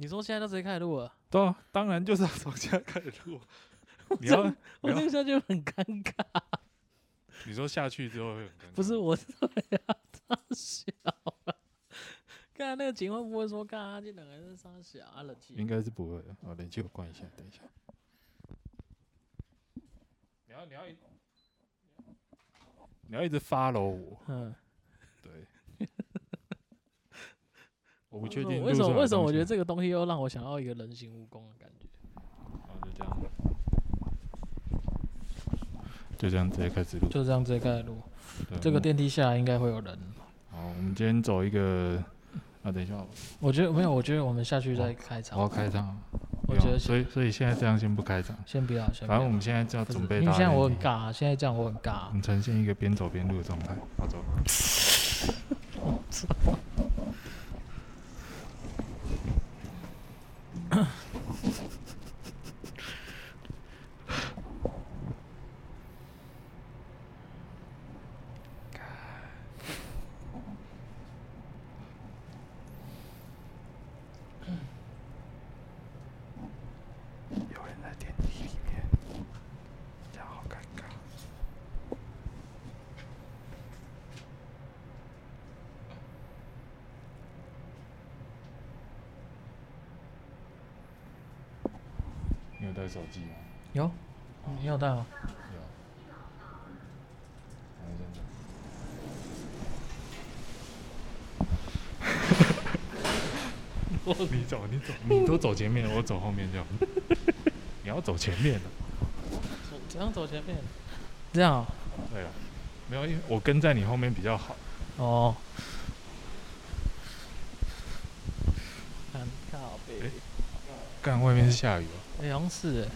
你说现在都直接开始录了？对啊，当然就是要 从现在开始录。你要，我这下就很尴尬。你说下去之后会很尴尬？不是，我是要大小。刚才那个警卫不会说，刚刚这两个人是三小啊，冷气。应该是不会的。好，冷气我关一下，等一下。你要，你要，你要一直 follow 我。嗯，对。我不确定为什么？为什么我觉得这个东西又让我想要一个人形蜈蚣的感觉？好，就这样。就这样直接开始录。就这样直接开始录。这个电梯下来应该会有人。好，我们今天走一个。啊，等一下。我觉得没有，我觉得我们下去再开场。我要开场。我觉得，所以所以现在这样先不开场。先不要，先。反正我们现在就要准备。因为现在我很尬，现在这样我很尬。我们呈现一个边走边录的状态。好走。带手机吗？有，你有带吗？有。你走，你走，你都走前面，我走后面就。你要走前面的。怎样走前面？这样。对啊，没有，因为我跟在你后面比较好。哦。看靠北。干，外面是下雨哦。好像是哎，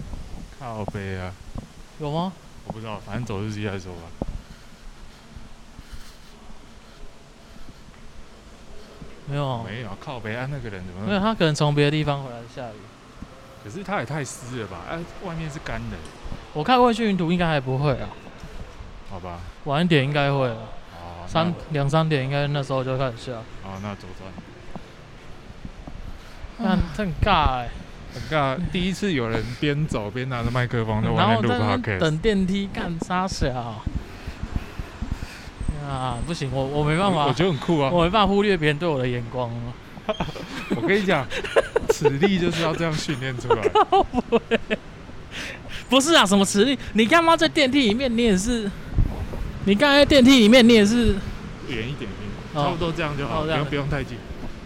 靠北啊，有吗？我不知道，反正走日记再说吧。没有啊，没有靠北啊，那个人怎么？没有，他可能从别的地方回来下雨。可是他也太湿了吧？哎，外面是干的。我看过去云图应该还不会啊。好吧。晚一点应该会。三两三点应该那时候就开始下。哦，那左转。那很尬哎。很尬，第一次有人边走边拿着麦克风在外面录 podcast，等电梯干啥小？啊，不行，我我没办法，我觉得很酷啊，我没办法忽略别人对我的眼光。我跟你讲，实力就是要这样训练出来。不是啊，什么实力？你干嘛在电梯里面？你也是，你刚才在电梯里面，你也是远一点点，差不多这样就好，不用不用太近。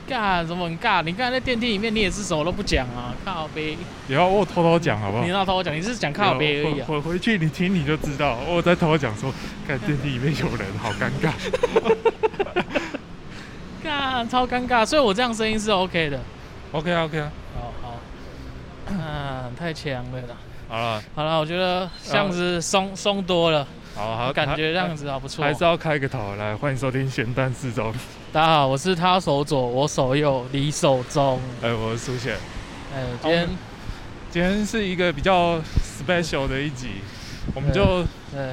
尬什么很尬？你刚才在电梯里面，你也是什么都不讲啊？靠北！以后我偷偷讲好不好？你让偷偷讲，你是讲靠北而已啊。回回去你听你就知道，我在偷偷讲说，看电梯里面有人，好尴尬。尬，超尴尬。所以我这样声音是 OK 的。OK 啊，OK 啊。好好。啊，太强了啦。好了好了，我觉得这样子松松多了。好好，感觉这样子好不错。还是要开个头来，欢迎收听咸蛋四周。大家好，我是他手左，我手右，你手中。哎，我是苏贤。哎，今天今天是一个比较 special 的一集，我们就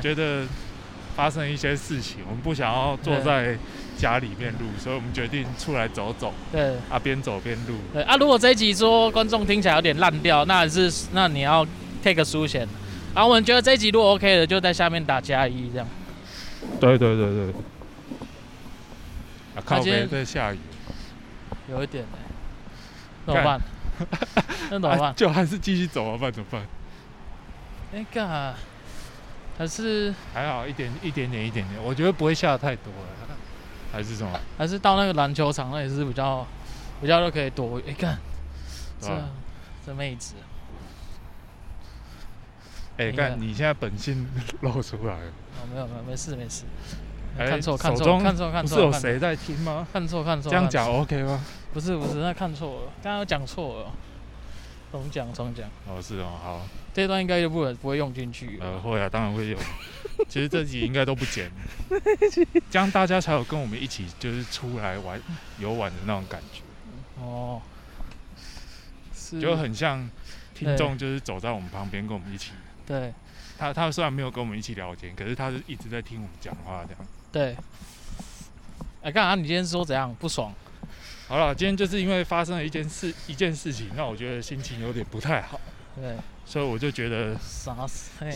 觉得发生一些事情，我们不想要坐在家里面录，所以我们决定出来走走。对啊，边走边录。对啊，如果这一集说观众听起来有点烂掉，那是那你要 take 个苏贤。然后我们觉得这一集如果 OK 的，就在下面打加一这样。对对对对。啊，靠边在下雨，有一点呢，怎么办？那怎么办？就还是继续走啊，不然怎么办？哎干，还是还好一点一点点一点点，我觉得不会下得太多了，还是什么？还是到那个篮球场那也是比较比较都可以躲。哎干，这这妹子，哎看，你现在本性 露出来了。哦，没有没有，没事没事。欸、看错看错看错看错，是有谁在听吗？看错看错，这样讲 OK 吗？不是不是，那看错了，刚刚讲错了，重讲重讲。哦是哦，好，这段应该就不会不会用进去。呃会啊，当然会有。其实这集应该都不剪，这样大家才有跟我们一起就是出来玩游玩的那种感觉。哦，是，就很像听众就是走在我们旁边跟我们一起。对。他他虽然没有跟我们一起聊天，可是他是一直在听我们讲话这样。对，哎、欸，干啥？你今天说怎样不爽？好了，今天就是因为发生了一件事，一件事情让我觉得心情有点不太好。对，所以我就觉得想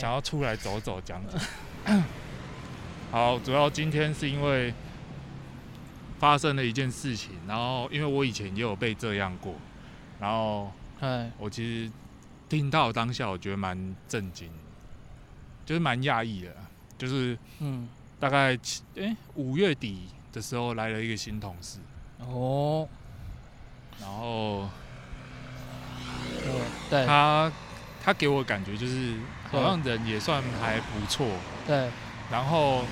要出来走走，讲讲。好，主要今天是因为发生了一件事情，然后因为我以前也有被这样过，然后我其实听到当下我觉得蛮震惊，就是蛮讶异的，就是嗯，大概七哎五月底的时候来了一个新同事哦，然后。对他，他给我感觉就是好像人也算还不错。对。然后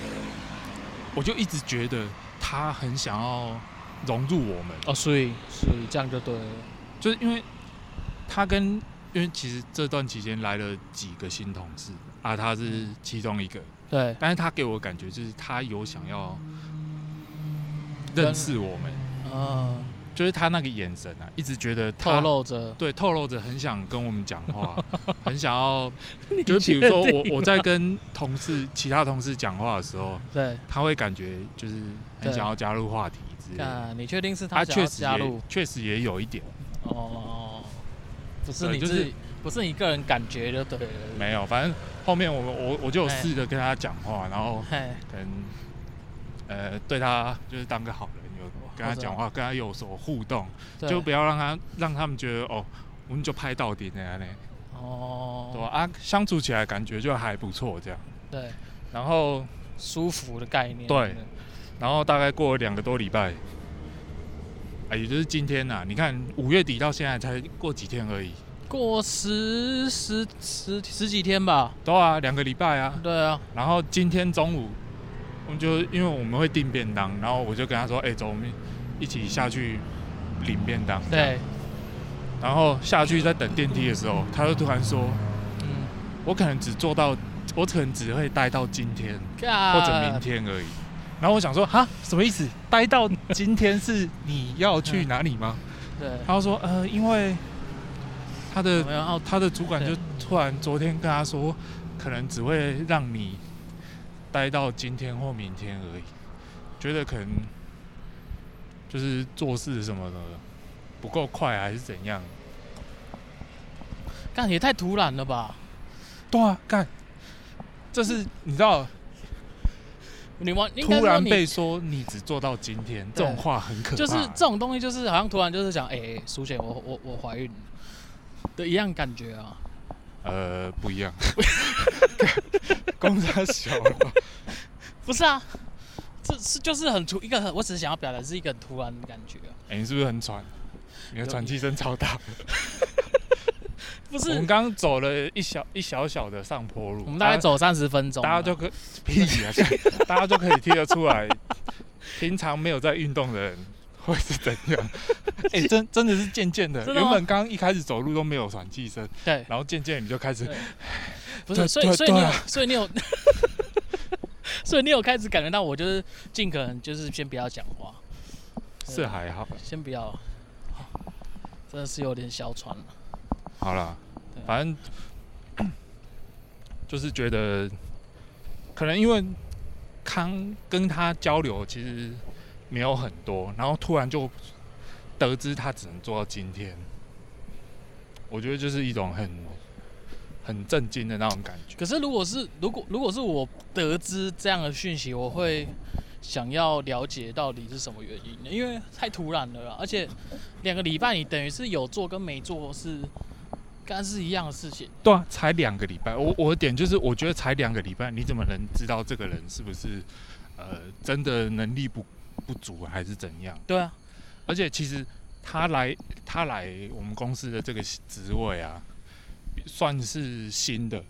我就一直觉得他很想要融入我们。哦，所以所以这样就对了。就是因为他跟因为其实这段期间来了几个新同事啊，他是其中一个。对。但是他给我感觉就是他有想要认识我们。嗯。就是他那个眼神啊，一直觉得透露着，对，透露着很想跟我们讲话，很想要。就是比如说我我在跟同事、其他同事讲话的时候，对，他会感觉就是很想要加入话题之类的。啊，你确定是他想要加入？确实也有一点。哦，不是你自己，不是你个人感觉就对了。没有，反正后面我我我就有试着跟他讲话，然后可能呃对他就是当个好人。有跟他讲话，跟他有所互动，就不要让他让他们觉得哦，我们就拍到底那样嘞。哦，对啊，相处起来感觉就还不错，这样。对，然后舒服的概念。对，然后大概过了两个多礼拜，哎，也就是今天呐。你看五月底到现在才过几天而已，过十十十十几天吧。对啊，两个礼拜啊。对啊。然后今天中午。我们就因为我们会订便当，然后我就跟他说：“哎、欸，走，我们一起下去领便当。”对。然后下去在等电梯的时候，他就突然说：“嗯，我可能只做到，我可能只会待到今天或者明天而已。”然后我想说：“哈，什么意思？待到今天是你要去哪里吗？” 对。他说：“呃，因为他的然后他的主管就突然昨天跟他说，可能只会让你。”待到今天或明天而已，觉得可能就是做事什么的不够快，还是怎样？干也太突然了吧？对啊，干，这是你知道，你们突然被说你只做到今天，这种话很可怕。就是这种东西，就是好像突然就是讲，哎、欸，苏姐，我我我怀孕的一样感觉啊。呃，不一样。公差小了，不是啊，这是就是很突一个很，我只是想要表达是一个很突然的感觉。哎、欸，你是不是很喘？你的喘气声超大。不是，我们刚走了一小一小小的上坡路，我们大概走三十分钟，大家就可屁啊，大家就可以听得出来，平常没有在运动的人。会是怎样？哎、欸，真真的是渐渐的，原本刚一开始走路都没有喘气声，对，然后渐渐你就开始，不是，所以所以你有，所以你有，所以你有开始感觉到我就是尽可能就是先不要讲话，是还好，先不要，真的是有点小喘了。好了，反正 就是觉得，可能因为康跟他交流，其实。没有很多，然后突然就得知他只能做到今天，我觉得就是一种很很震惊的那种感觉。可是如果是如果如果是我得知这样的讯息，我会想要了解到底是什么原因呢？因为太突然了，而且两个礼拜你等于是有做跟没做是，刚是一样的事情。对啊，才两个礼拜，我我的点就是我觉得才两个礼拜，你怎么能知道这个人是不是呃真的能力不？不足还是怎样？对啊，而且其实他来他来我们公司的这个职位啊，算是新的，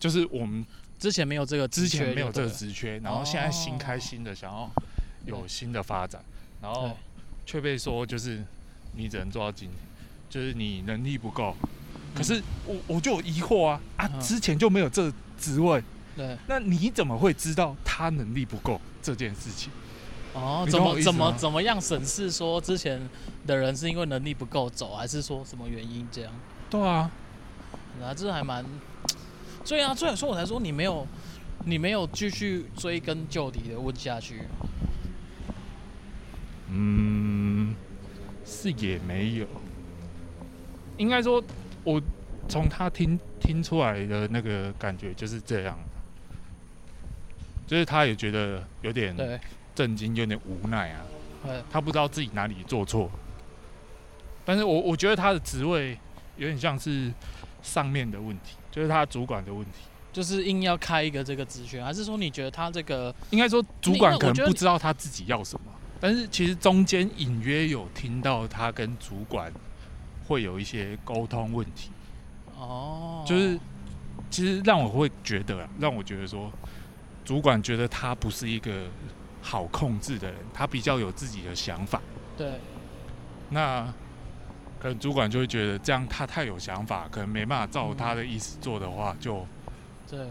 就是我们之前没有这个之前没有这个职缺，然后现在新开新的，想要有新的发展，然后却被说就是你只能做到今天，就是你能力不够。可是我我就有疑惑啊啊，之前就没有这个职位，对，那你怎么会知道他能力不够这件事情？哦，怎么怎么怎么样审视说之前的人是因为能力不够走，还是说什么原因这样？对啊，啊，这还蛮，所以啊，所以说我才说你没有，你没有继续追根究底的问下去。嗯，是也没有，应该说，我从他听听出来的那个感觉就是这样，就是他也觉得有点震惊，有点无奈啊，他不知道自己哪里做错，但是我我觉得他的职位有点像是上面的问题，就是他主管的问题，就是硬要开一个这个职权，还是说你觉得他这个应该说主管可能不知道他自己要什么？但是其实中间隐约有听到他跟主管会有一些沟通问题，哦，就是其实让我会觉得，让我觉得说，主管觉得他不是一个好控制的人，他比较有自己的想法。对，那可能主管就会觉得这样他太有想法，可能没办法照他的意思做的话，就对，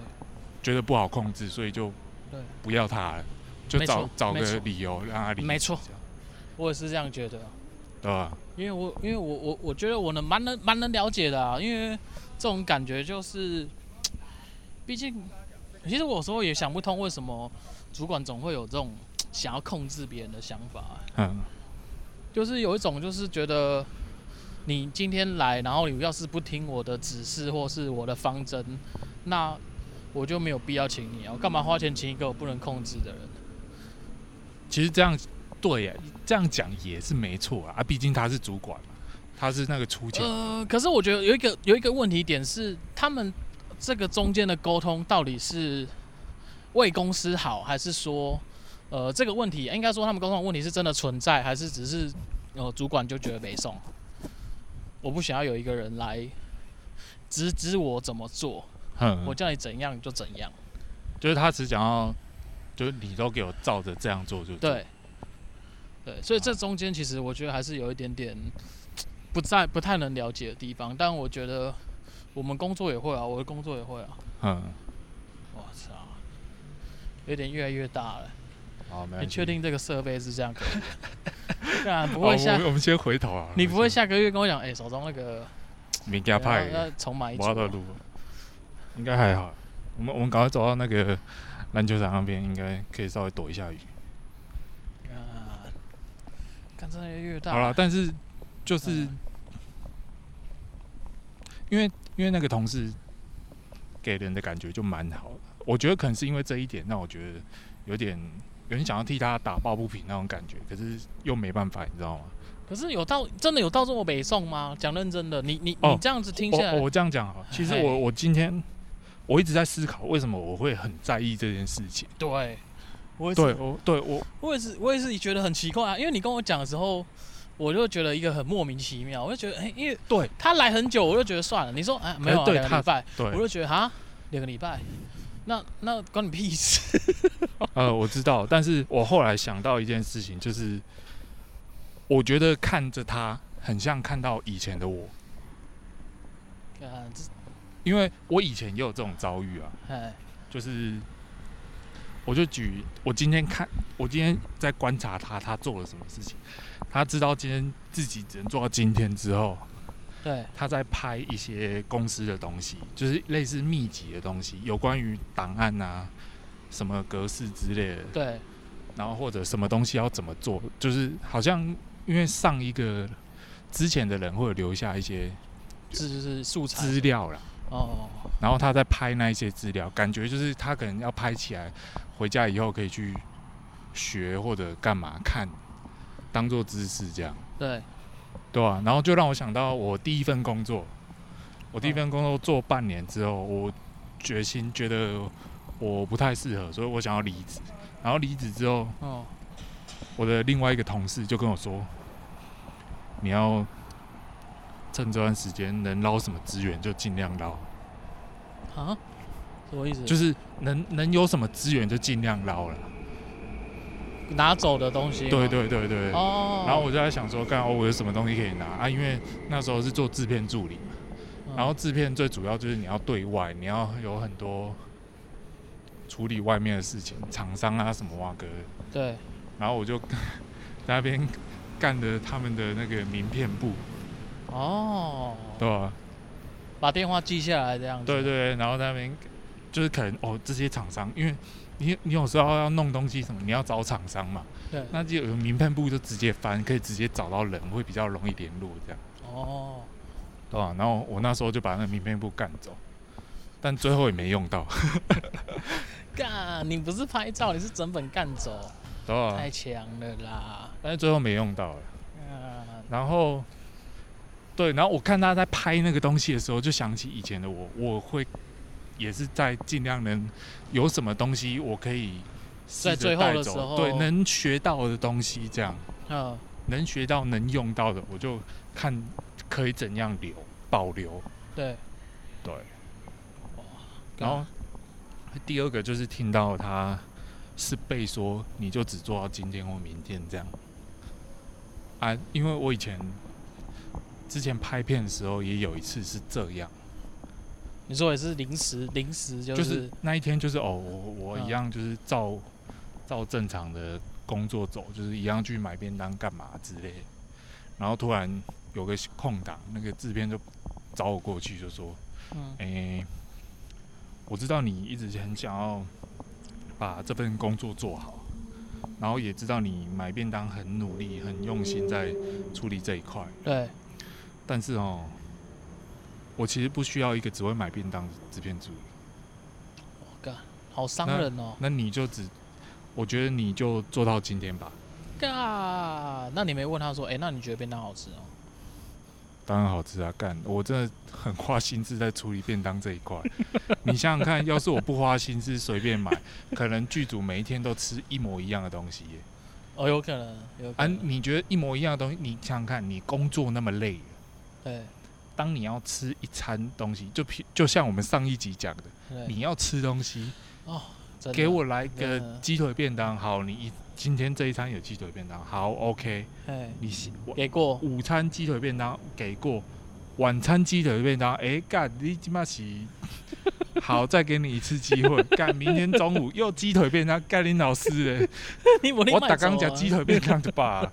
觉得不好控制，所以就不要他了。就找找个理由让他离职。没错，我也是这样觉得。对吧？因为我因为我我我觉得我能蛮能蛮能了解的啊，因为这种感觉就是，毕竟其实我有时候也想不通为什么主管总会有这种想要控制别人的想法。嗯。就是有一种就是觉得你今天来，然后你要是不听我的指示或是我的方针，那我就没有必要请你啊！我干嘛花钱请一个我不能控制的人？其实这样对呀，这样讲也是没错啊。毕竟他是主管嘛，他是那个出钱。呃，可是我觉得有一个有一个问题点是，他们这个中间的沟通到底是为公司好，还是说，呃，这个问题应该说他们沟通的问题是真的存在，还是只是呃主管就觉得没送？我不想要有一个人来指指我怎么做，嗯，我叫你怎样就怎样。就是他只想要。就是你都给我照着这样做就对，对，所以这中间其实我觉得还是有一点点不在不太能了解的地方，但我觉得我们工作也会啊，我的工作也会啊。嗯。我操，有点越来越大了。好，没问题。你确定这个设备是这样可以？当然不会下。我们先回头啊。你不会下个月跟我讲，哎，手中那个。名家派。要重买一组。应该还好。我们我们赶快走到那个。篮球场那边应该可以稍微躲一下雨。啊，看这越越大。好了，但是就是因为因为那个同事给人的感觉就蛮好的，我觉得可能是因为这一点，让我觉得有点有点想要替他打抱不平那种感觉，可是又没办法，你知道吗？可是有到真的有到这么北宋吗？讲认真的，你你你这样子听下来，我这样讲啊，其实我我今天。我一直在思考，为什么我会很在意这件事情。对，我对我对我我也是，我也是觉得很奇怪啊。因为你跟我讲的时候，我就觉得一个很莫名其妙。我就觉得，哎、欸，因为对他来很久，我就觉得算了。你说，哎、欸，没有、啊、两个礼拜，对，我就觉得哈，两个礼拜，那那关你屁事。呃，我知道，但是我后来想到一件事情，就是我觉得看着他，很像看到以前的我。啊，这。因为我以前也有这种遭遇啊，就是，我就举我今天看，我今天在观察他，他做了什么事情，他知道今天自己只能做到今天之后，对，他在拍一些公司的东西，就是类似秘籍的东西，有关于档案啊，什么格式之类的，对，然后或者什么东西要怎么做，就是好像因为上一个之前的人会留下一些，就是素材资料啦。哦，然后他在拍那一些资料，感觉就是他可能要拍起来，回家以后可以去学或者干嘛看，当做知识这样。对，对啊，然后就让我想到我第一份工作，我第一份工作做半年之后，我决心觉得我不太适合，所以我想要离职。然后离职之后，哦，我的另外一个同事就跟我说，你要。趁这段时间能捞什么资源就尽量捞。啊？什么意思？就是能能有什么资源就尽量捞了。拿走的东西。对对对对。哦。然后我就在想说，刚好我有什么东西可以拿啊？因为那时候是做制片助理嘛。然后制片最主要就是你要对外，你要有很多处理外面的事情，厂商啊什么哇哥。对。然后我就 在那边干的他们的那个名片部。哦，对吧？把电话记下来这样子。对对，然后那边就是可能哦，这些厂商，因为你你有时候要弄东西什么，你要找厂商嘛。对。那就有名片部就直接翻，可以直接找到人，会比较容易联络这样。哦。对吧？然后我那时候就把那个名片部干走，但最后也没用到。干，你不是拍照，你是整本干走。对啊。太强了啦！但是最后没用到了。然后，对，然后我看他在拍那个东西的时候，就想起以前的我，我会也是在尽量能有什么东西我可以在最后的时候，对，能学到的东西这样，嗯，能学到能用到的，我就看可以怎样留保留，对，对，然后第二个就是听到他是被说，你就只做到今天或明天这样。啊，因为我以前之前拍片的时候也有一次是这样。你说也是临时临时就是，就是那一天就是哦，我我一样就是照、嗯、照正常的工作走，就是一样去买便当干嘛之类。然后突然有个空档，那个制片就找我过去就说：“嗯，哎、欸，我知道你一直很想要把这份工作做好。”然后也知道你买便当很努力、很用心在处理这一块。对。但是哦，我其实不需要一个只会买便当的制片助理。我干，好伤人哦。那你就只，我觉得你就做到今天吧。干，那你没问他说，哎，那你觉得便当好吃哦？当然好吃啊！干，我真的很花心思在处理便当这一块。你想想看，要是我不花心思随便买，可能剧组每一天都吃一模一样的东西耶。哦，有可能，有可能。啊，你觉得一模一样的东西，你想想看，你工作那么累，对。当你要吃一餐东西，就就像我们上一集讲的，你要吃东西哦，给我来个鸡腿便当，好，你一。今天这一餐有鸡腿便当，好，OK。你给过。午餐鸡腿便当给过，晚餐鸡腿便当，哎干，你起码是 好，再给你一次机会，干，明天中午又鸡腿便当，盖林老师嘞，我打刚讲鸡腿便当就罢，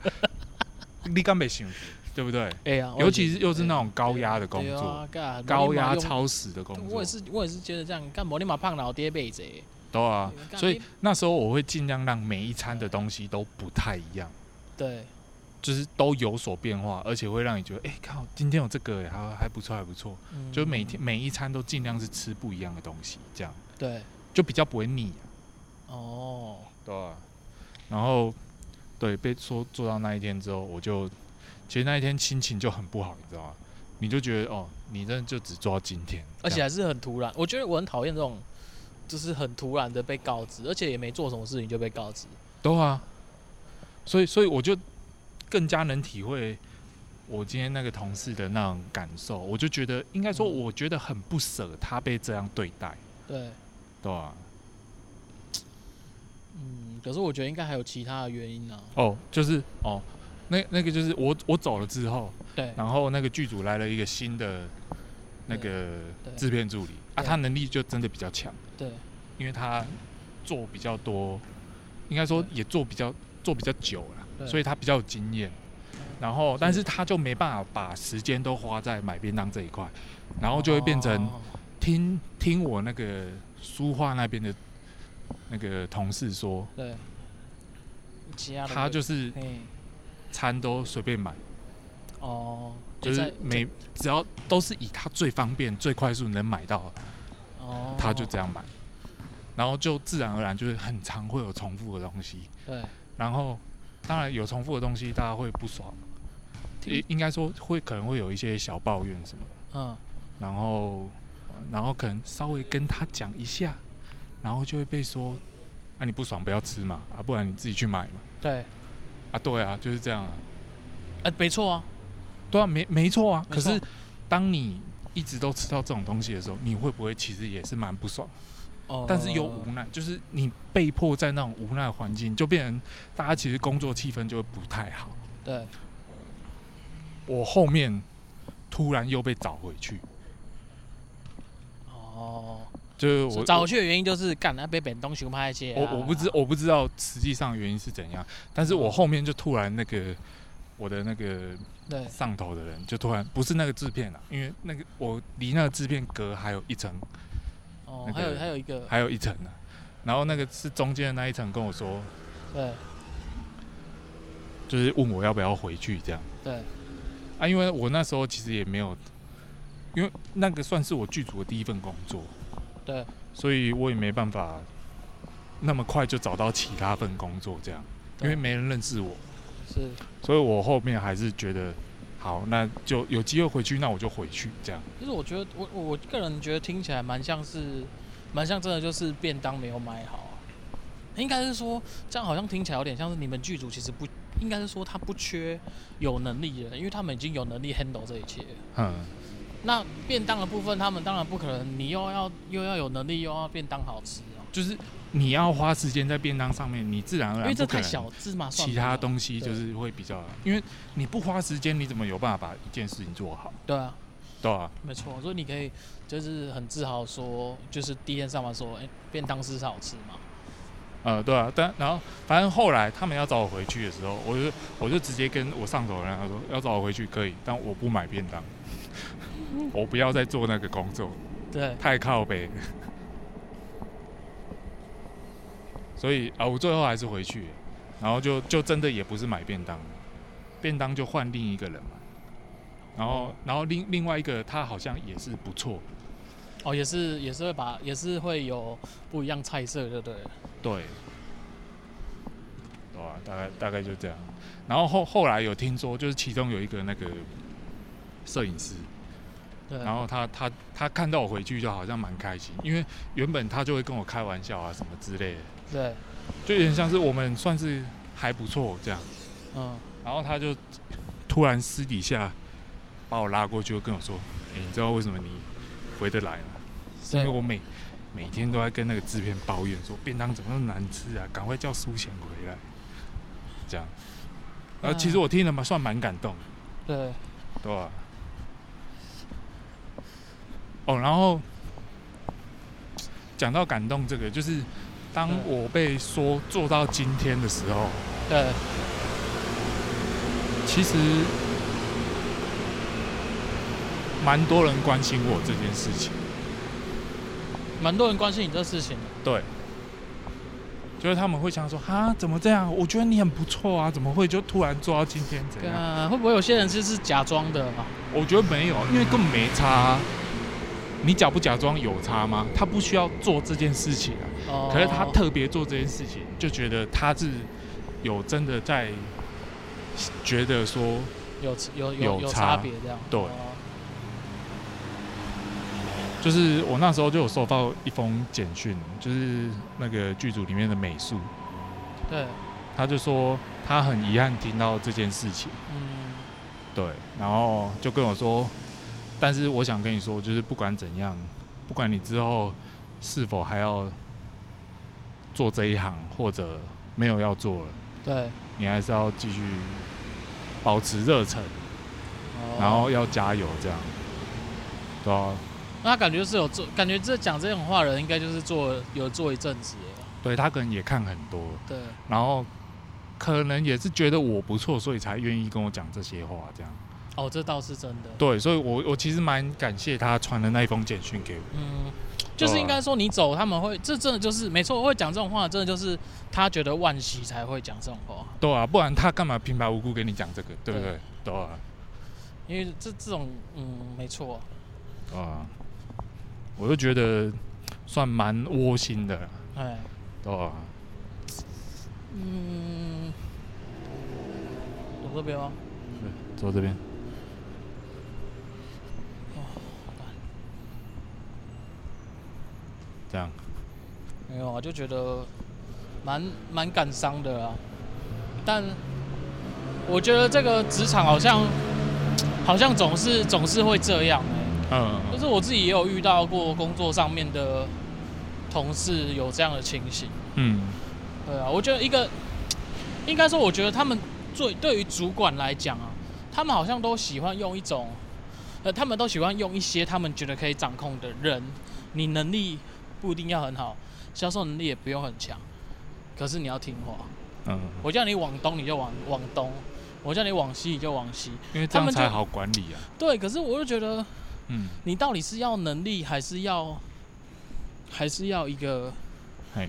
你敢没想，对不对？哎呀，尤其是又是那种高压的工作，高压超时的工作，我也是，我也是觉得这样，干莫你马胖老爹辈子。都啊，所以那时候我会尽量让每一餐的东西都不太一样，对，就是都有所变化，而且会让你觉得，哎、欸，靠，今天有这个，还还不错，还不错，嗯、就每天每一餐都尽量是吃不一样的东西，这样，对，就比较不会腻、啊。哦，对啊，然后对被说做到那一天之后，我就其实那一天心情就很不好，你知道吗？你就觉得哦，你真的就只做到今天，而且还是很突然。我觉得我很讨厌这种。就是很突然的被告知，而且也没做什么事情就被告知。对啊，所以所以我就更加能体会我今天那个同事的那种感受。我就觉得，应该说，我觉得很不舍他被这样对待。对，对啊。嗯，可是我觉得应该还有其他的原因呢、啊。哦，就是哦，那那个就是我我走了之后，对，然后那个剧组来了一个新的那个制片助理。啊，他能力就真的比较强，对，因为他做比较多，应该说也做比较做比较久了，所以他比较有经验。然后，但是他就没办法把时间都花在买便当这一块，然后就会变成听听我那个书画那边的那个同事说，对，他就是餐都随便买，哦。就是每只要都是以他最方便、最快速能买到，哦，他就这样买，然后就自然而然就是很常会有重复的东西。对，然后当然有重复的东西，大家会不爽，应应该说会可能会有一些小抱怨什么，嗯，然后然后可能稍微跟他讲一下，然后就会被说，啊你不爽不要吃嘛，啊不然你自己去买嘛。对，啊对啊，就是这样啊，呃没错啊。对啊，没没错啊。可是，当你一直都吃到这种东西的时候，你会不会其实也是蛮不爽？哦。但是又无奈，就是你被迫在那种无奈的环境，就变成大家其实工作气氛就会不太好。对。我后面突然又被找回去。哦。就是我找回去的原因就是干那被本东熊拍一些。我我不知我不知道实际上原因是怎样，但是我后面就突然那个。我的那个上头的人就突然不是那个制片了，因为那个我离那个制片隔还有一层，哦，还有还有一个，还有一层呢。然后那个是中间的那一层跟我说，对，就是问我要不要回去这样。对。啊，因为我那时候其实也没有，因为那个算是我剧组的第一份工作。对。所以我也没办法那么快就找到其他份工作这样，因为没人认识我。是。所以我后面还是觉得。好，那就有机会回去，那我就回去这样。其实我觉得，我我个人觉得听起来蛮像是，蛮像真的就是便当没有买好。应该是说，这样好像听起来有点像是你们剧组其实不应该是说他不缺有能力的人，因为他们已经有能力 handle 这一切。嗯。那便当的部分，他们当然不可能，你又要又要有能力，又要便当好吃啊。就是。你要花时间在便当上面，你自然而然因为这太小，芝麻其他东西就是会比较，因为你不花时间，你怎么有办法把一件事情做好？对啊，对啊，没错。所以你可以就是很自豪说，就是第一天上班说，哎、欸，便当是好吃嘛。呃，对啊，但然后反正后来他们要找我回去的时候，我就我就直接跟我上头的人他说，要找我回去可以，但我不买便当，我不要再做那个工作，对，太靠北。所以啊，我最后还是回去，然后就就真的也不是买便当，便当就换另一个人嘛。然后然后另另外一个他好像也是不错，哦，也是也是会把也是会有不一样菜色，对不对？对，对啊，大概大概就这样。然后后后来有听说，就是其中有一个那个摄影师，对，然后他他他看到我回去就好像蛮开心，因为原本他就会跟我开玩笑啊什么之类的。对，就有点像是我们算是还不错这样，嗯，然后他就突然私底下把我拉过去，跟我说：“哎，你知道为什么你回得来吗？是因为我每每天都在跟那个制片抱怨说便当怎么那么难吃啊，赶快叫苏贤回来。”这样，然后其实我听了嘛，算蛮感动，对，对吧？哦，然后讲到感动这个，就是。当我被说做到今天的时候，对，其实蛮多人关心我这件事情，蛮多人关心你这事情。对，就是他们会想说：“哈，怎么这样？我觉得你很不错啊，怎么会就突然做到今天？这样？啊，会不会有些人其实是假装的啊？我觉得没有，因为根本没差。你假不假装有差吗？他不需要做这件事情啊。可是他特别做这件事情，就觉得他是有真的在觉得说有有有有差。别这样。对，就是我那时候就有收到一封简讯，就是那个剧组里面的美术，对，他就说他很遗憾听到这件事情，嗯，对，然后就跟我说，但是我想跟你说，就是不管怎样，不管你之后是否还要。做这一行，或者没有要做了，对，你还是要继续保持热忱，哦，然后要加油，这样，对啊。那他感觉是有做，感觉这讲这种话的人，应该就是做有做一阵子了。对，他可能也看很多，对，然后可能也是觉得我不错，所以才愿意跟我讲这些话，这样。哦，这倒是真的。对，所以我我其实蛮感谢他传的那一封简讯给我。嗯。就是应该说你走，他们会这真的就是没错，会讲这种话，真的就是他觉得万喜才会讲这种话。对啊，不然他干嘛平白无故跟你讲这个，对不对？对啊，因为这这种嗯，没错。啊，我就觉得算蛮窝心的。哎，对啊。嗯，走这边吗？对，走这边。这样，没有啊，就觉得蛮蛮感伤的啊。但我觉得这个职场好像 好像总是总是会这样哎、欸。嗯。就是我自己也有遇到过工作上面的同事有这样的情形。嗯。对啊，我觉得一个 应该说，我觉得他们最对于主管来讲啊，他们好像都喜欢用一种呃，他们都喜欢用一些他们觉得可以掌控的人，你能力。不一定要很好，销售能力也不用很强，可是你要听话。嗯，我叫你往东你就往往东，我叫你往西你就往西，因为这样才好管理啊。对，可是我就觉得，嗯，你到底是要能力还是要，还是要一个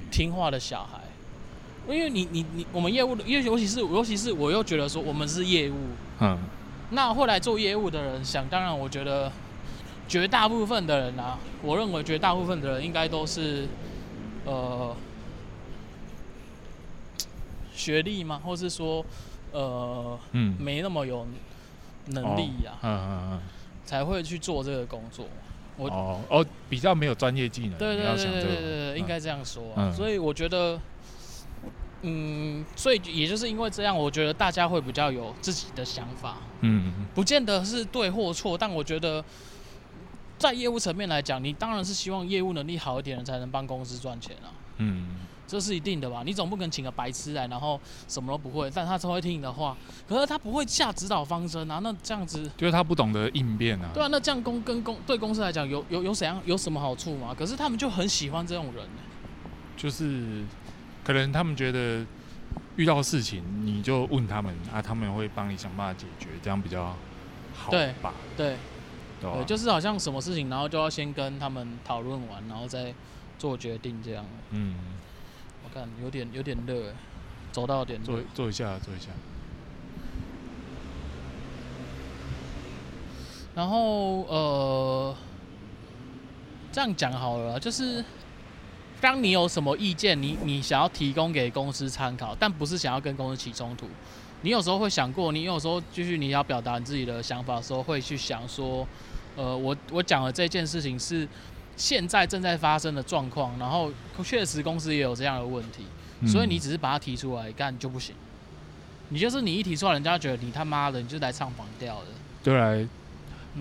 听话的小孩。因为你你你我们业务的，因为尤其是尤其是我又觉得说我们是业务，嗯，那后来做业务的人想当然，我觉得绝大部分的人啊，我认为绝大部分的人应该都是呃学历嘛，或是说呃嗯。没那么有能力呀，嗯嗯嗯，才会去做这个工作。我哦哦比较没有专业技能，对对对对对对，应该这样说啊，所以我觉得。嗯，所以也就是因为这样，我觉得大家会比较有自己的想法。嗯，不见得是对或错，但我觉得在业务层面来讲，你当然是希望业务能力好一点的才能帮公司赚钱啊。嗯，这是一定的吧？你总不可能请个白痴来，然后什么都不会，但他只会听你的话，可是他不会下指导方针啊。那这样子，就是他不懂得应变啊。对啊，那这样公跟公对公司来讲有有有怎样有什么好处吗？可是他们就很喜欢这种人欸。就是。可能他们觉得遇到事情你就问他们啊，他们会帮你想办法解决，这样比较好吧？对，对，就是好像什么事情，然后就要先跟他们讨论完，然后再做决定这样。嗯，我看有点有点热，走到点坐坐一下，坐一下。然后呃，这样讲好了，就是。当你有什么意见，你你想要提供给公司参考，但不是想要跟公司起冲突。你有时候会想过，你有时候就是你要表达你自己的想法的时候，会去想说，呃，我我讲的这件事情是现在正在发生的状况，然后确实公司也有这样的问题，所以你只是把它提出来干就不行。你就是你一提出来，人家觉得你他妈的你就来唱反调的，就来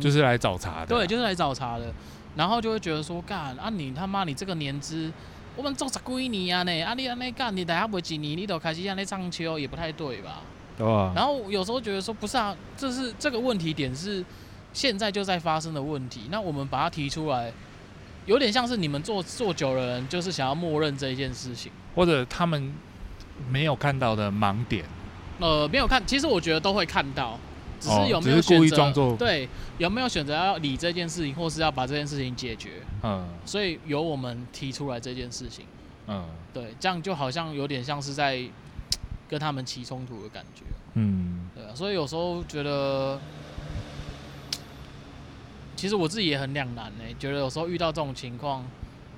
就是来找茬的，对，就是来找茬的。然后就会觉得说，干啊你他妈你这个年资，我们做十几年啊呢，啊你安尼干你等下不几年你都开始让你唱秋也不太对吧？对啊。然后有时候觉得说，不是啊，这是这个问题点是现在就在发生的问题，那我们把它提出来，有点像是你们做做久的人就是想要默认这一件事情，或者他们没有看到的盲点。呃，没有看，其实我觉得都会看到。只是有没有选择？对，有没有选择要理这件事情，或是要把这件事情解决？嗯，所以由我们提出来这件事情。嗯，对，这样就好像有点像是在跟他们起冲突的感觉。嗯，对啊，所以有时候觉得，其实我自己也很两难呢。觉得有时候遇到这种情况，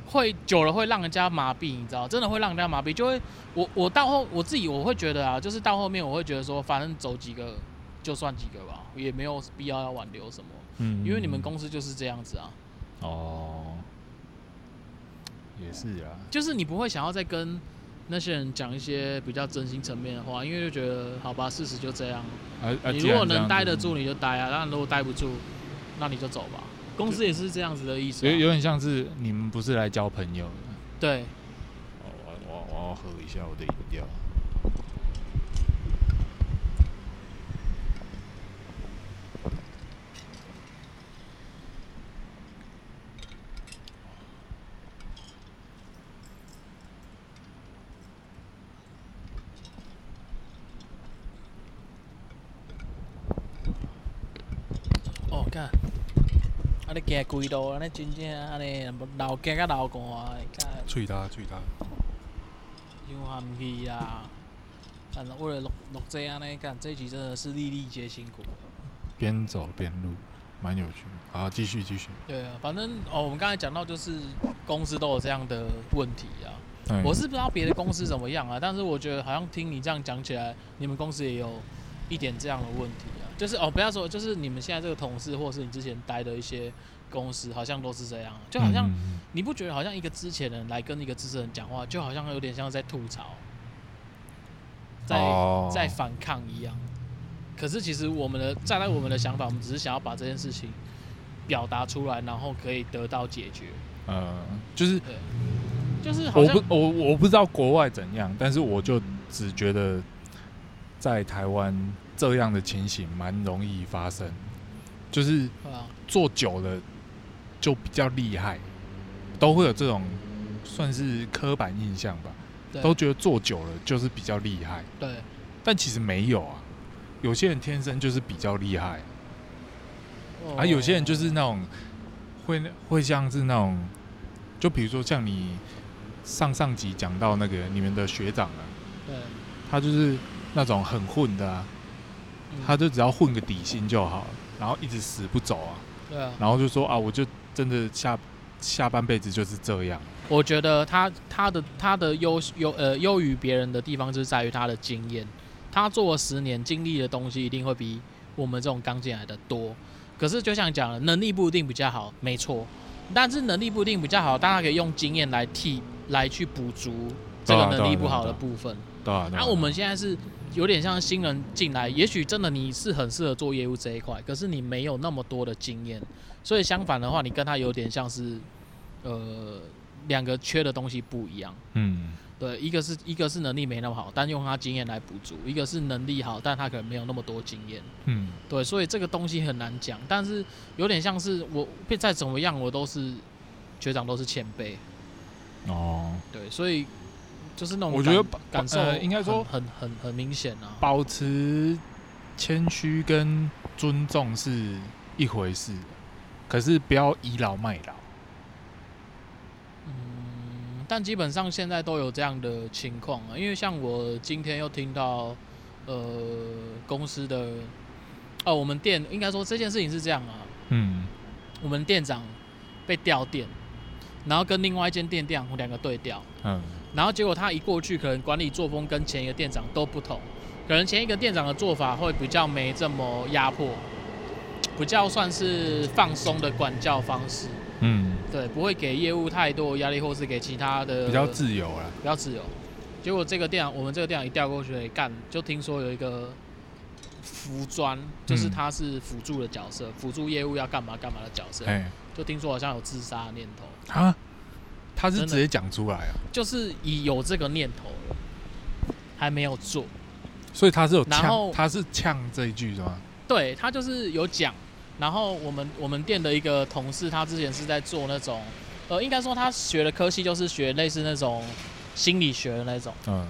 会久了会让人家麻痹，你知道？真的会让人家麻痹，就会我我到后我自己我会觉得啊，就是到后面我会觉得说，反正走几个。就算几个吧，也没有必要要挽留什么。嗯，因为你们公司就是这样子啊。哦，也是啊。就是你不会想要再跟那些人讲一些比较真心层面的话，因为就觉得好吧，事实就这样。啊、你如果能待得住，你就待啊；但如果待不住，那你就走吧。公司也是这样子的意思、啊。有有点像是你们不是来交朋友的。对。我我我要喝一下我的饮料。啊！你行几路？安尼真正安尼，老行甲老寒，喙焦喙焦，又寒气啊！反正为了录录这安尼，干这一集真的是粒粒皆辛苦。边走边录，蛮有趣。好，继续继续。对啊，反正哦，我们刚才讲到就是公司都有这样的问题啊。我是不知道别的公司怎么样啊，但是我觉得好像听你这样讲起来，你们公司也有一点这样的问题啊。就是哦，不要说，就是你们现在这个同事，或者是你之前待的一些公司，好像都是这样，就好像你不觉得好像一个之前的人来跟一个资深人讲话，就好像有点像在吐槽，在在反抗一样。可是其实我们的站在我们的想法，我们只是想要把这件事情表达出来，然后可以得到解决。呃，就是就是我不我我不知道国外怎样，但是我就只觉得在台湾。这样的情形蛮容易发生，就是做久了就比较厉害，都会有这种算是刻板印象吧，都觉得做久了就是比较厉害。对，但其实没有啊，有些人天生就是比较厉害，而、啊、有些人就是那种会会像是那种，就比如说像你上上集讲到那个你们的学长啊，对，他就是那种很混的他就只要混个底薪就好，然后一直死不走啊，对啊，然后就说啊，我就真的下下半辈子就是这样。我觉得他他的他的优优呃优于别人的地方就是在于他的经验，他做了十年，经历的东西一定会比我们这种刚进来的多。可是就像讲了，能力不一定比较好，没错。但是能力不一定比较好，大家可以用经验来替来去补足这个能力不好的部分。对啊。那我们现在是有点像新人进来，也许真的你是很适合做业务这一块，可是你没有那么多的经验，所以相反的话，你跟他有点像是，呃，两个缺的东西不一样。嗯。对，一个是一个是能力没那么好，但用他经验来补足；一个是能力好，但他可能没有那么多经验。嗯，对，所以这个东西很难讲。但是有点像是我再怎么样，我都是学长，都是前辈。哦，对，所以就是那种我觉得感受应该说很很很明显啊。保持谦虚跟尊重是一回事，可是不要倚老卖老。嗯但基本上现在都有这样的情况啊，因为像我今天又听到，呃，公司的，哦，我们店应该说这件事情是这样啊，嗯，我们店长被调店，然后跟另外一间店店长两个对调，嗯，然后结果他一过去，可能管理作风跟前一个店长都不同，可能前一个店长的做法会比较没这么压迫，比较算是放松的管教方式。嗯，对，不会给业务太多压力，或是给其他的比较自由啦，比较自由。结果这个店长，我们这个店长一调过去干，就听说有一个服专，就是他是辅助的角色，辅、嗯、助业务要干嘛干嘛的角色。欸、就听说好像有自杀的念头啊？他是直接讲出来啊？就是已有这个念头了，还没有做。所以他是有呛，他是呛这一句是吗？对，他就是有讲。然后我们我们店的一个同事，他之前是在做那种，呃，应该说他学的科系就是学类似那种心理学的那种，嗯，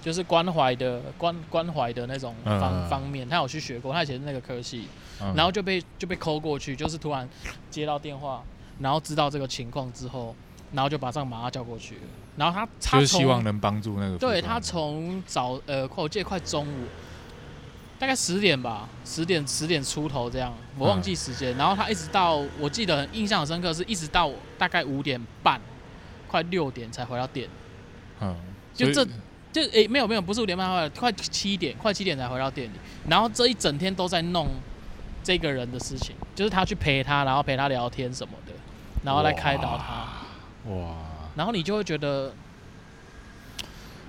就是关怀的关关怀的那种方、嗯、方面，他有去学过，他以前是那个科系，嗯、然后就被就被抠过去，就是突然接到电话，然后知道这个情况之后，然后就把这个马上叫过去，然后他他就是希望能帮助那个，对他从早呃，我记得快中午。大概十点吧，十点十点出头这样，我忘记时间。嗯、然后他一直到，我记得印象很深刻，是一直到大概五点半，快六点才回到店。嗯，就这就诶、欸，没有没有，不是五点半回来，快七点，快七点才回到店里。然后这一整天都在弄这个人的事情，就是他去陪他，然后陪他聊天什么的，然后来开导他。哇。然后你就会觉得，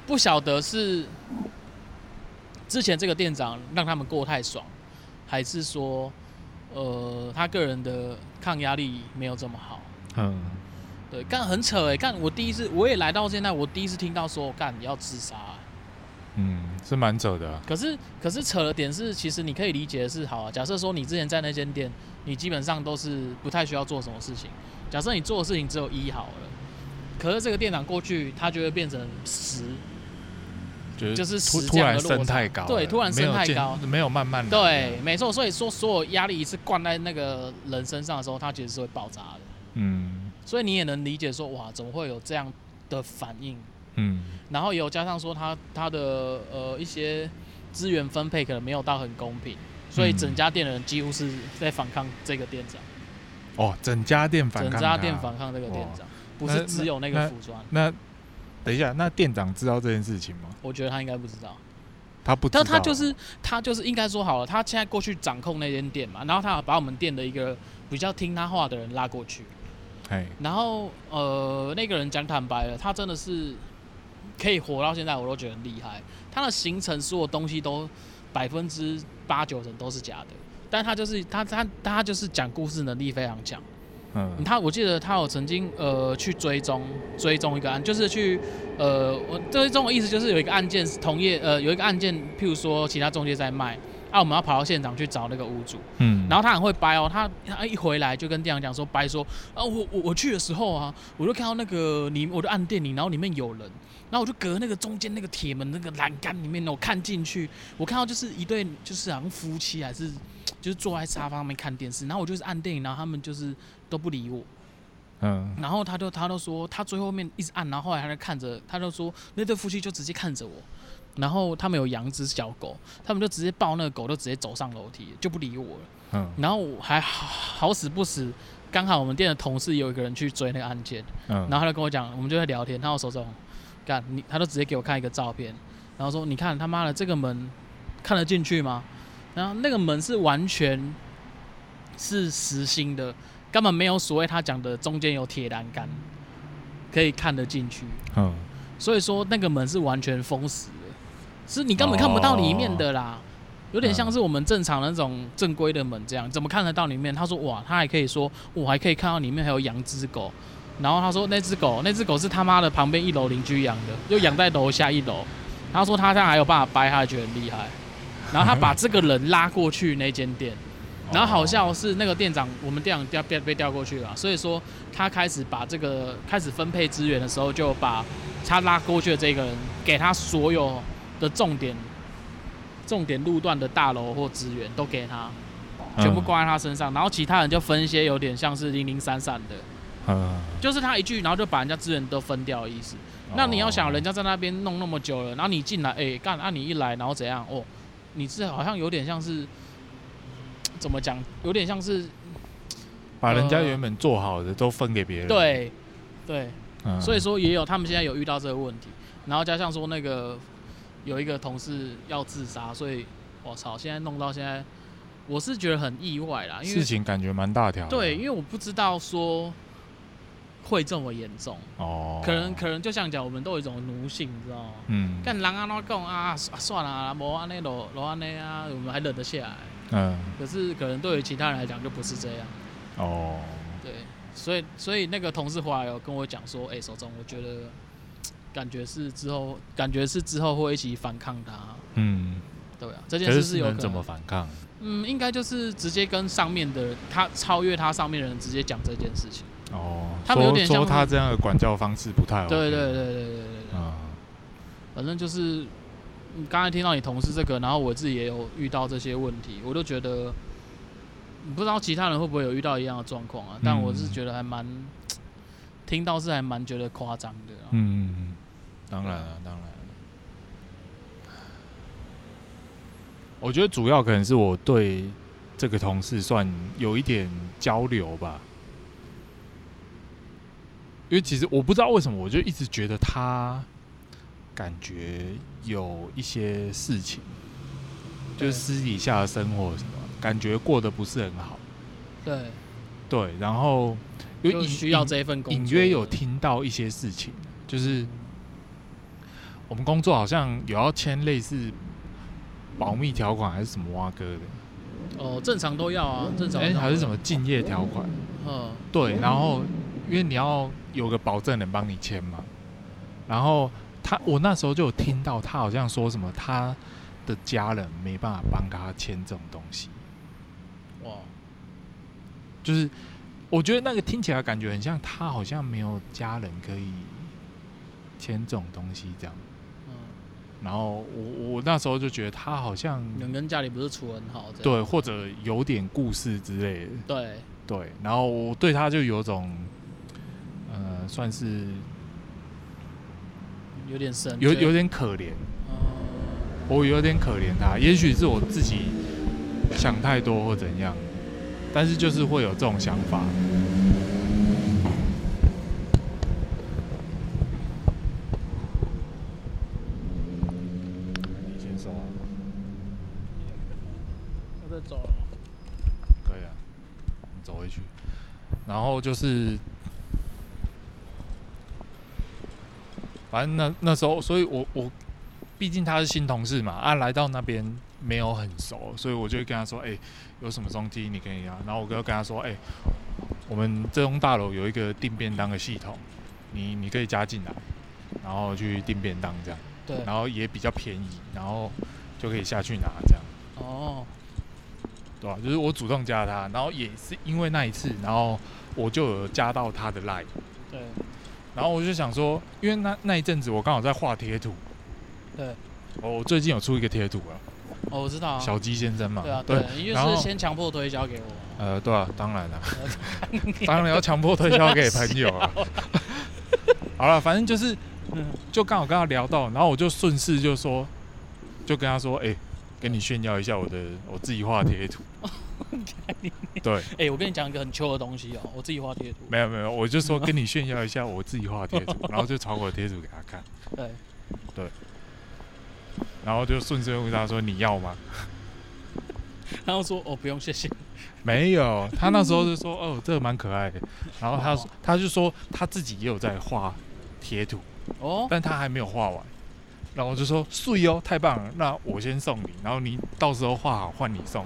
不晓得是。之前这个店长让他们过太爽，还是说，呃，他个人的抗压力没有这么好？嗯，对，干很扯哎，干我第一次我也来到现在，我第一次听到说干你要自杀，嗯，是蛮扯的。可是可是扯的点是，其实你可以理解的是，好啊，假设说你之前在那间店，你基本上都是不太需要做什么事情，假设你做的事情只有一好了，可是这个店长过去，他就会变成十。就是突突然升太高，对，突然升太高，没有慢慢的，对，没错。所以说，所有压力一次灌在那个人身上的时候，他其实是会爆炸的。嗯，所以你也能理解说，哇，怎么会有这样的反应？嗯，然后有加上说他他的呃一些资源分配可能没有到很公平，所以整家店的人几乎是在反抗这个店长。哦，整家店反抗，整家店反抗这个店长，不是只有那个服装。那等一下，那店长知道这件事情吗？我觉得他应该不知道，他不知道。但他就是他就是应该说好了，他现在过去掌控那间店嘛，然后他把我们店的一个比较听他话的人拉过去，嘿然后呃，那个人讲坦白了，他真的是可以活到现在，我都觉得很厉害。他的行程所有东西都百分之八九成都是假的，但他就是他他他就是讲故事能力非常强。嗯，他我记得他有曾经呃去追踪追踪一个案，就是去呃我追踪的意思就是有一个案件同业呃有一个案件，譬如说其他中介在卖，啊我们要跑到现场去找那个屋主，嗯，然后他很会掰哦，他他一回来就跟店长讲说掰说啊我我我去的时候啊，我就看到那个里我就按店里，然后里面有人，然后我就隔那个中间那个铁门那个栏杆里面，我看进去，我看到就是一对就是好像夫妻还是就是坐在沙发上面看电视，然后我就是按电影，然后他们就是。都不理我，嗯，然后他就他都说他最后面一直按，然后后来他就看着，他就说那对夫妻就直接看着我，然后他们有养只小狗，他们就直接抱那个狗，就直接走上楼梯，就不理我了。嗯，然后我还好，好死不死，刚好我们店的同事有一个人去追那个案件，嗯，然后他就跟我讲，我们就在聊天，他手中干你，他就直接给我看一个照片，然后说你看他妈的这个门看得进去吗？然后那个门是完全是实心的。根本没有所谓他讲的中间有铁栏杆可以看得进去，嗯，所以说那个门是完全封死的，是你根本看不到里面的啦，有点像是我们正常那种正规的门这样，怎么看得到里面？他说哇，他还可以说我还可以看到里面还有养只狗，然后他说那只狗那只狗是他妈的旁边一楼邻居养的，又养在楼下一楼，他说他这样还有办法掰，他觉得很厉害，然后他把这个人拉过去那间店。然后好像是那个店长，我们店长调被被调过去了，所以说他开始把这个开始分配资源的时候，就把他拉过去的这个人给他所有的重点重点路段的大楼或资源都给他，全部挂在他身上，然后其他人就分一些有点像是零零散散的，嗯，就是他一句，然后就把人家资源都分掉的意思。那你要想人家在那边弄那么久了，然后你进来，哎，干，那你一来，然后怎样？哦，你这好像有点像是。怎么讲？有点像是把人家原本做好的都分给别人。对，对，嗯，所以说也有他们现在有遇到这个问题，然后加上说那个有一个同事要自杀，所以我操，现在弄到现在，我是觉得很意外啦。因为事情感觉蛮大条。对，因为我不知道说会这么严重哦。可能可能就像讲，我们都有一种奴性，你知道吗？嗯。干狼啊，那讲啊，算了，无安尼罗罗安尼啊，我们还忍得下来。嗯，可是可能对于其他人来讲就不是这样。哦，对，所以所以那个同事回来有跟我讲说，哎、欸，手中我觉得感觉是之后，感觉是之后会一起反抗他。嗯，对啊，这件事是有可能怎么反抗？嗯，应该就是直接跟上面的他超越他上面的人直接讲这件事情。哦，他们有点说他这样的管教方式不太好。对对对对对对对。嗯，反正就是。刚才听到你同事这个，然后我自己也有遇到这些问题，我都觉得，不知道其他人会不会有遇到一样的状况啊？但我是觉得还蛮，听到是还蛮觉得夸张的。嗯，当然了，当然了。我觉得主要可能是我对这个同事算有一点交流吧，因为其实我不知道为什么，我就一直觉得他。感觉有一些事情，就是私底下的生活什么，感觉过得不是很好。对，对，然后又需要这一份工作，隐约有听到一些事情，就是我们工作好像有要签类似保密条款还是什么挖哥的。哦，正常都要啊，正常。哎，还是什么竞业条款？嗯，对，然后因为你要有个保证人帮你签嘛，然后。他我那时候就有听到他好像说什么，他的家人没办法帮他签这种东西。哇，就是我觉得那个听起来感觉很像他好像没有家人可以签这种东西这样。嗯，然后我我那时候就觉得他好像能跟家里不是处很好，对，或者有点故事之类的。对对，然后我对他就有种呃，算是。有点深，有有点可怜，我有点可怜他，也许是我自己想太多或怎样，但是就是会有这种想法。你先说，我在走，可以啊，你走回去，然后就是。反正那那时候，所以我我毕竟他是新同事嘛，啊，来到那边没有很熟，所以我就会跟他说，哎、欸，有什么东西你可以啊。然后我就跟他说，哎、欸，我们这栋大楼有一个订便当的系统，你你可以加进来，然后去订便当这样。对。然后也比较便宜，然后就可以下去拿这样。哦。对吧？就是我主动加他，然后也是因为那一次，然后我就有加到他的 line。对。然后我就想说，因为那那一阵子我刚好在画贴图，对，我最近有出一个贴图啊，哦，我知道。小鸡先生嘛。对啊，对，因为是先强迫推销给我。呃，对啊，当然了，当然要强迫推销给朋友啊。好了，反正就是，就刚好跟他聊到，然后我就顺势就说，就跟他说，哎，跟你炫耀一下我的我自己画贴图。对，哎、欸，我跟你讲一个很糗的东西哦，我自己画贴图。没有没有，我就说 跟你炫耀一下我自己画贴图，然后就传我的贴图给他看。对，对，然后就顺势问他说你要吗？然后说哦不用谢谢。没有，他那时候就说哦这个蛮可爱的，然后他他就说他自己也有在画贴图哦，但他还没有画完，然后我就说碎哦太棒了，那我先送你，然后你到时候画好换你送。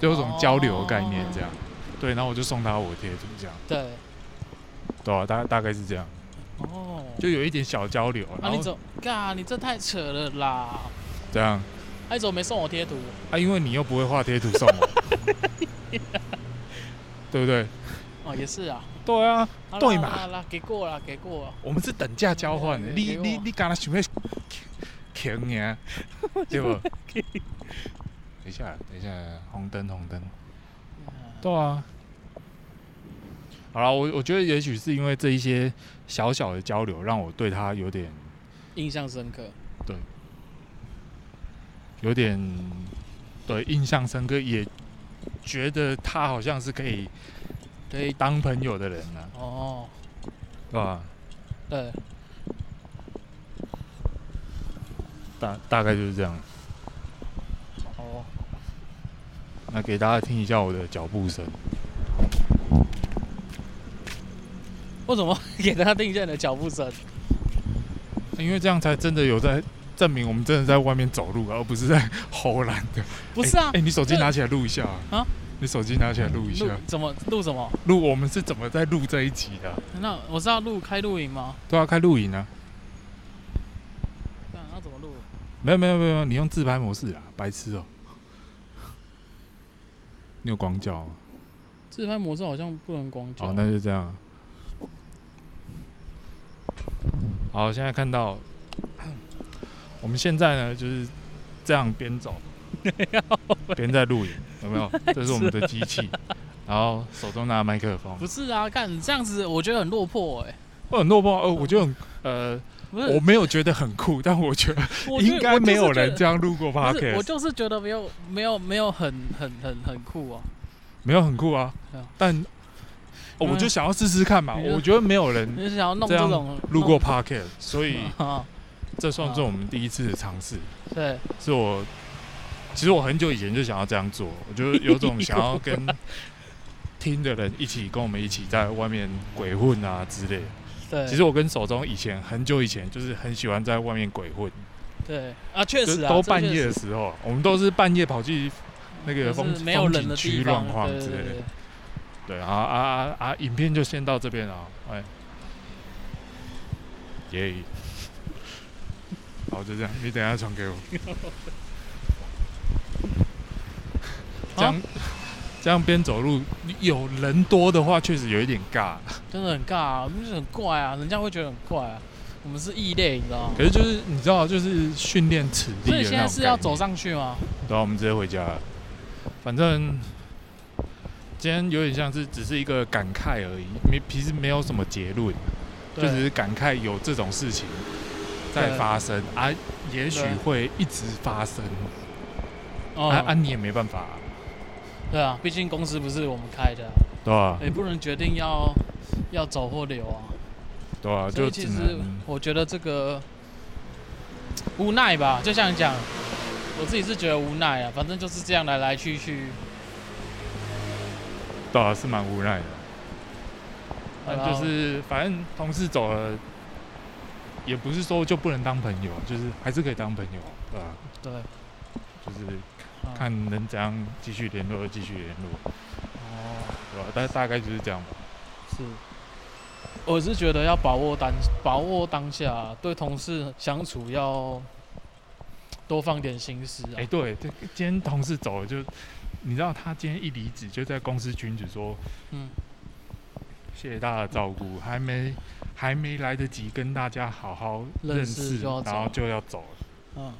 就有种交流的概念，这样，对，然后我就送他我贴图，这样，对，对啊，大大概是这样，哦，就有一点小交流。那你怎，嘎，你这太扯了啦！这样，你怎么没送我贴图？啊，因为你又不会画贴图送我，对不对？哦，也是啊。对啊，对嘛。好了，给过了，给过了。我们是等价交换的，你你你刚才想要 坑呀？对不？等一下，等一下，红灯，红灯。对啊。好了，我我觉得也许是因为这一些小小的交流，让我对他有点印象深刻。对。有点对印象深刻，也觉得他好像是可以可以当朋友的人呢、啊。哦。对吧？对。大大概就是这样。那给大家听一下我的脚步声。为什么 给大家听一下你的脚步声？因为这样才真的有在证明我们真的在外面走路，而不是在吼懒的。不是啊，哎、欸欸，你手机拿起来录一下啊！你手机拿起来录一下。怎么录什么？录我们是怎么在录这一集的？那我是要录开录影吗？对啊，开录影啊。那要怎么录？没有没有没有，你用自拍模式啊，白痴哦、喔。你有广角？自拍模式好像不能广角。好，那就这样。好，现在看到，我们现在呢就是这样边走 边在录影，有没有？这是我们的机器，然后手中拿麦克风。不是啊，看这样子，我觉得很落魄哎、欸。会很落魄？呃，我觉得很呃。我没有觉得很酷，但我觉得应该没有人这样录过 podcast。我就是觉得没有没有没有很很很很酷啊，没有很酷啊。但我就想要试试看嘛。我觉得没有人这样录过 podcast，所以 这算是我们第一次的尝试。对，是我其实我很久以前就想要这样做，我就有种想要跟 听的人一起跟我们一起在外面鬼混啊之类的。对，其实我跟手中以前很久以前就是很喜欢在外面鬼混。对啊，确实啊，都半夜的时候，我们都是半夜跑去那个风风景区乱晃之类的。对啊啊啊啊！影片就先到这边啊，哎，耶！好，就这样，你等一下传给我。这样。这样边走路，有人多的话，确实有一点尬，真的很尬啊，就是很怪啊，人家会觉得很怪啊。我们是异类，你知道吗？可是就是你知道，就是训练此地。所以现在是要走上去吗？对啊，我们直接回家了。反正今天有点像是只是一个感慨而已，没其实没有什么结论，就只是感慨有这种事情在发生啊，也许会一直发生。啊啊，你也没办法。对啊，毕竟公司不是我们开的，对啊，也不能决定要要走或留啊，对啊，就其实我觉得这个无奈吧，就像你讲，我自己是觉得无奈啊，反正就是这样来来去去，对啊，是蛮无奈的，但就是反正同事走了，也不是说就不能当朋友，就是还是可以当朋友，对吧？对，就是。看能怎样继续联络就继续联络，哦，对吧？但大概就是这样吧。是，我是觉得要把握当把握当下，对同事相处要多放点心思啊。哎，对，这今天同事走了就，你知道他今天一离职就在公司群组说，嗯，谢谢大家的照顾，还没还没来得及跟大家好好认识，然后就要走了。嗯，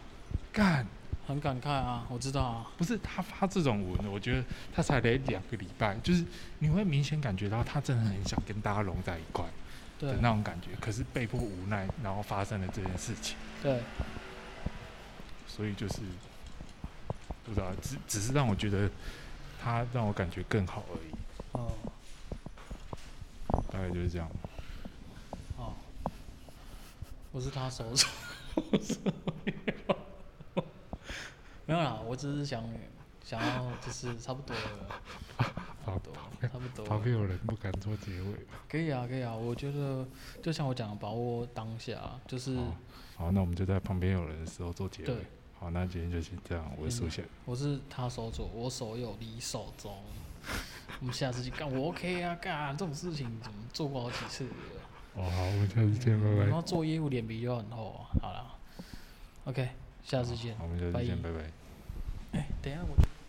干。很感慨啊，我知道啊。不是他发这种文，我觉得他才来两个礼拜，就是你会明显感觉到他真的很想跟大家融在一块的那种感觉，可是被迫无奈，然后发生了这件事情。对。所以就是不知道，只只是让我觉得他让我感觉更好而已。哦。大概就是这样。哦。不是他手手。没有啦，我只是想想要，就是差不多了，差不多，差不多。旁边有人不敢做结尾吗？可以啊，可以啊。我觉得就像我讲的，把握当下，就是。好，那我们就在旁边有人的时候做结尾。对。好，那今天就先这样，我是苏贤。我是他手左，我手右，你手中。我们下次去干，我 OK 啊，干这种事情怎么做过好几次了？哦，好，我们下次见，拜拜。然后做业务脸皮就很厚啊。好了，OK，下次见。我们下次见，拜拜。哎，等一下，我。